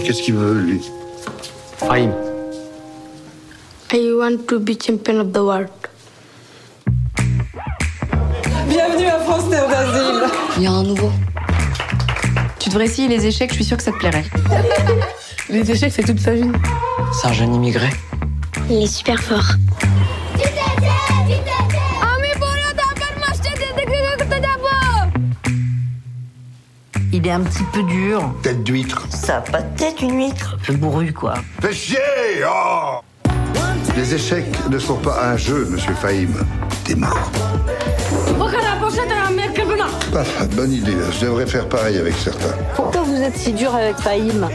Qu'est-ce qu'il veut, lui Fahim. I want to be champion of the world. Bienvenue à France Terre d'Asile. Il y a un nouveau. Tu devrais essayer les échecs, je suis sûre que ça te plairait. Les échecs, c'est toute sa vie. C'est un jeune immigré. Il est super fort. Il est un petit peu dur. Tête d'huître. Ça a pas de tête, une huître. Peu bourru, quoi. Fais chier oh Les échecs ne sont pas un jeu, monsieur Fahim. T'es mort. Pas bonne idée. Je devrais faire pareil avec certains. Pourquoi vous êtes si dur avec Fahim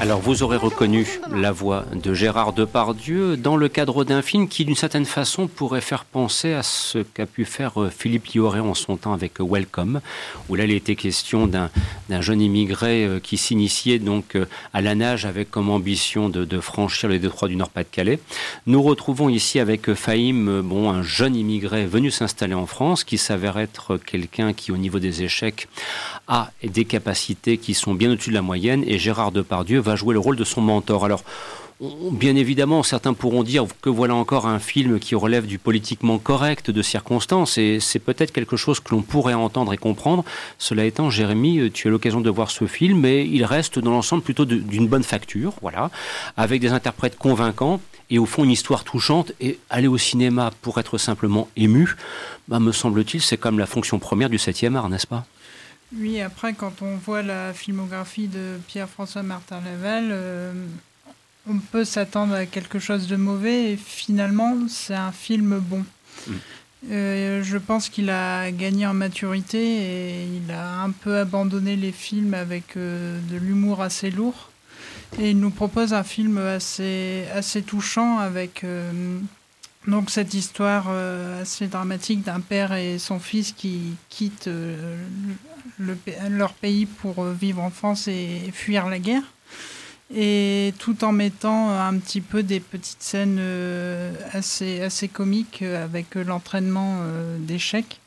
Alors vous aurez reconnu la voix de Gérard Depardieu dans le cadre d'un film qui d'une certaine façon pourrait faire penser à ce qu'a pu faire euh, Philippe Lioré en son temps avec Welcome, où là il était question d'un jeune immigré euh, qui s'initiait donc euh, à la nage avec comme ambition de, franchir les détroits du Nord-Pas-de-Calais. Nous retrouvons ici avec Fahim, euh, bon, un jeune immigré venu s'installer en France, qui s'avère être quelqu'un qui au niveau des échecs a des capacités qui sont bien au-dessus de la moyenne, et Gérard Depardieu va jouer le rôle de son mentor. Alors Bien évidemment, certains pourront dire que voilà encore un film qui relève du politiquement correct de circonstances, et c'est peut-être quelque chose que l'on pourrait entendre et comprendre. Cela étant, Jérémy, euh, tu as l'occasion de voir ce film, mais il reste dans l'ensemble plutôt d'une bonne facture, voilà, avec des interprètes convaincants et au fond une histoire touchante. Et aller au cinéma pour être simplement ému, bah, me semble-t-il, c'est comme la fonction première du 7e art, n'est-ce pas? Oui, après, quand on voit la filmographie de Pierre-François Martin Laval, euh, on peut s'attendre à quelque chose de mauvais et finalement, c'est un film bon. Mm. Euh, je pense qu'il a gagné en maturité et il a un peu abandonné les films avec euh, de l'humour assez lourd. Et il nous propose un film assez, assez touchant avec donc cette histoire euh, assez dramatique d'un père et son fils qui quittent euh, leur pays pour euh, vivre en France et fuir la guerre. Et tout en mettant un petit peu des petites scènes assez, assez comiques avec l'entraînement d'échecs.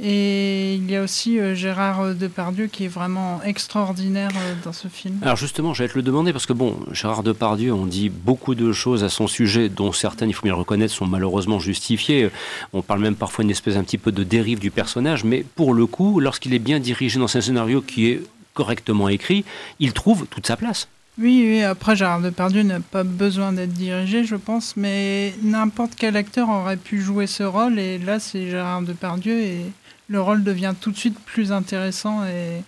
Et il y a aussi euh, Gérard Depardieu qui est vraiment extraordinaire euh, dans ce film. Alors justement, j'allais te le demander parce que bon, Gérard Depardieu, on dit beaucoup de choses à son sujet, dont certaines, il faut bien le reconnaître, sont malheureusement justifiées. On parle même parfois d'une espèce un petit peu de dérive du personnage, mais pour le coup, lorsqu'il est bien dirigé dans un scénario qui est correctement écrit, il trouve toute sa place. Oui, oui, après Gérard Depardieu n'a pas besoin d'être dirigé, je pense, mais n'importe quel acteur aurait pu jouer ce rôle, et là c'est Gérard Depardieu, et le rôle devient tout de suite plus intéressant, et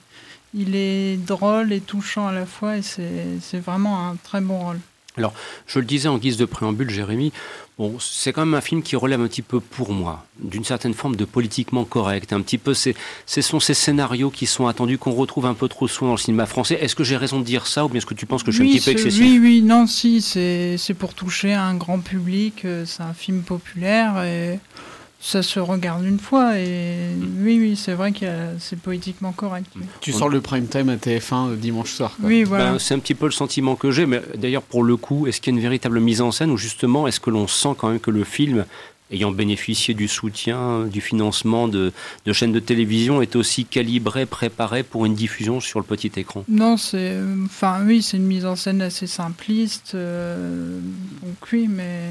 il est drôle et touchant à la fois, et c'est c'est vraiment un très bon rôle. Je le disais en guise de préambule, Jérémy, bon, c'est quand même un film qui relève un petit peu pour moi d'une certaine forme de politiquement correct. Un petit peu, c'est, ce sont ces scénarios qui sont attendus qu'on retrouve un peu trop souvent dans le cinéma français. Est-ce que j'ai raison de dire ça ou bien est-ce que tu penses que je suis oui, un petit peu ce- excessif? oui, oui, non, si, c'est c'est pour toucher un grand public, euh, c'est un film populaire, et ça se regarde une fois, et oui, oui, c'est vrai que c'est politiquement correct. oui. Tu sors le prime time à TF1 euh, dimanche soir. Quoi. Oui, voilà. Ben, c'est un petit peu le sentiment que j'ai, mais d'ailleurs pour le coup, est-ce qu'il y a une véritable mise en scène ou justement est-ce que l'on sent quand même que le film, ayant bénéficié du soutien, du financement de, de chaînes de télévision, est aussi calibré, préparé pour une diffusion sur le petit écran? Non, c'est. euh, Enfin, oui, c'est une mise en scène assez simpliste. euh, donc, oui, mais.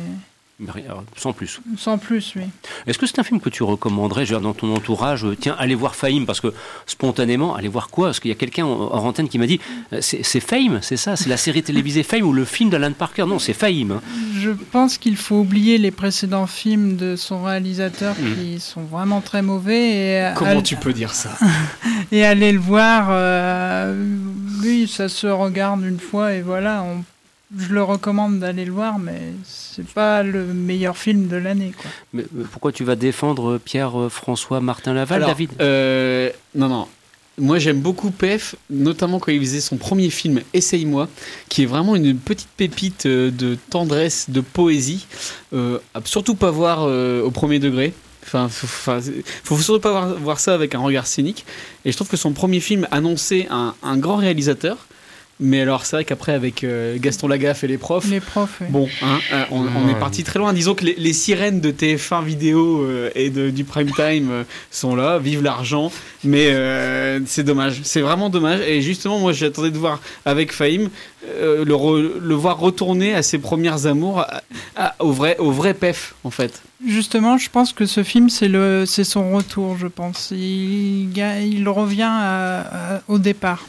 Sans plus. Sans plus, oui. Est-ce que c'est un film que tu recommanderais, je veux dire, dans ton entourage? Euh, Tiens, allez voir Fame, parce que spontanément, allez voir quoi? Parce qu'il y a quelqu'un en hors antenne qui m'a dit euh, c'est Fame, c'est ça? C'est la série télévisée Fame ou le film d'Alan Parker? Non, c'est Fame. hein. Je pense qu'il faut oublier les précédents films de son réalisateur Mm. qui sont vraiment très mauvais et, Comment tu peux dire ça? et aller le voir. euh, oui, ça se regarde une fois et voilà. on- je le recommande d'aller le voir, mais c'est pas le meilleur film de l'année. Mais euh, pourquoi tu vas défendre Pierre-François Martin Laval, Alors, David? euh, Non, non. Moi, j'aime beaucoup PF, notamment quand il faisait son premier film Essaye-moi, qui est vraiment une petite pépite euh, de tendresse, de poésie. Euh, à surtout pas voir euh, au premier degré. Enfin, faut, faut surtout pas voir, voir ça avec un regard cynique. Et je trouve que son premier film annonçait un, un grand réalisateur. Mais alors, c'est vrai qu'après, avec euh, Gaston Lagaffe et les profs, Les profs, oui. bon, hein, euh, on, on Ouais. est parti très loin. Disons que les, les sirènes de TF1 vidéo euh, et de- du prime time euh, sont là, vive l'argent. Mais euh, c'est dommage, c'est vraiment dommage. Et justement, moi, j'attendais de voir avec Fahim euh, le, re- le voir retourner à ses premières amours, à- à- au, vrai, au vrai PEF, en fait. Justement, je pense que ce film, c'est le, c'est son retour, je pense. Il, revient à- à- au départ.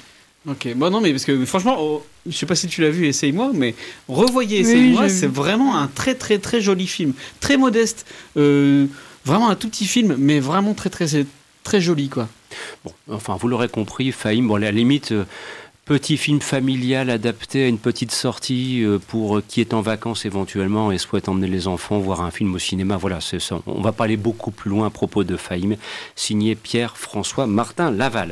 Ok, bon non mais parce que franchement, oh, je sais pas si tu l'as vu, essaye-moi, mais revoyez, essaye-moi, c'est vraiment un très très très joli film, très modeste, euh, vraiment un tout petit film, mais vraiment très très très joli quoi. Bon, enfin, vous l'aurez compris, Fahim, bon, à la limite, euh, petit film familial adapté à une petite sortie euh, pour qui est en vacances éventuellement et souhaite emmener les enfants voir un film au cinéma. Voilà, c'est ça. On va pas aller beaucoup plus loin à propos de Fahim, signé Pierre-François Martin Laval.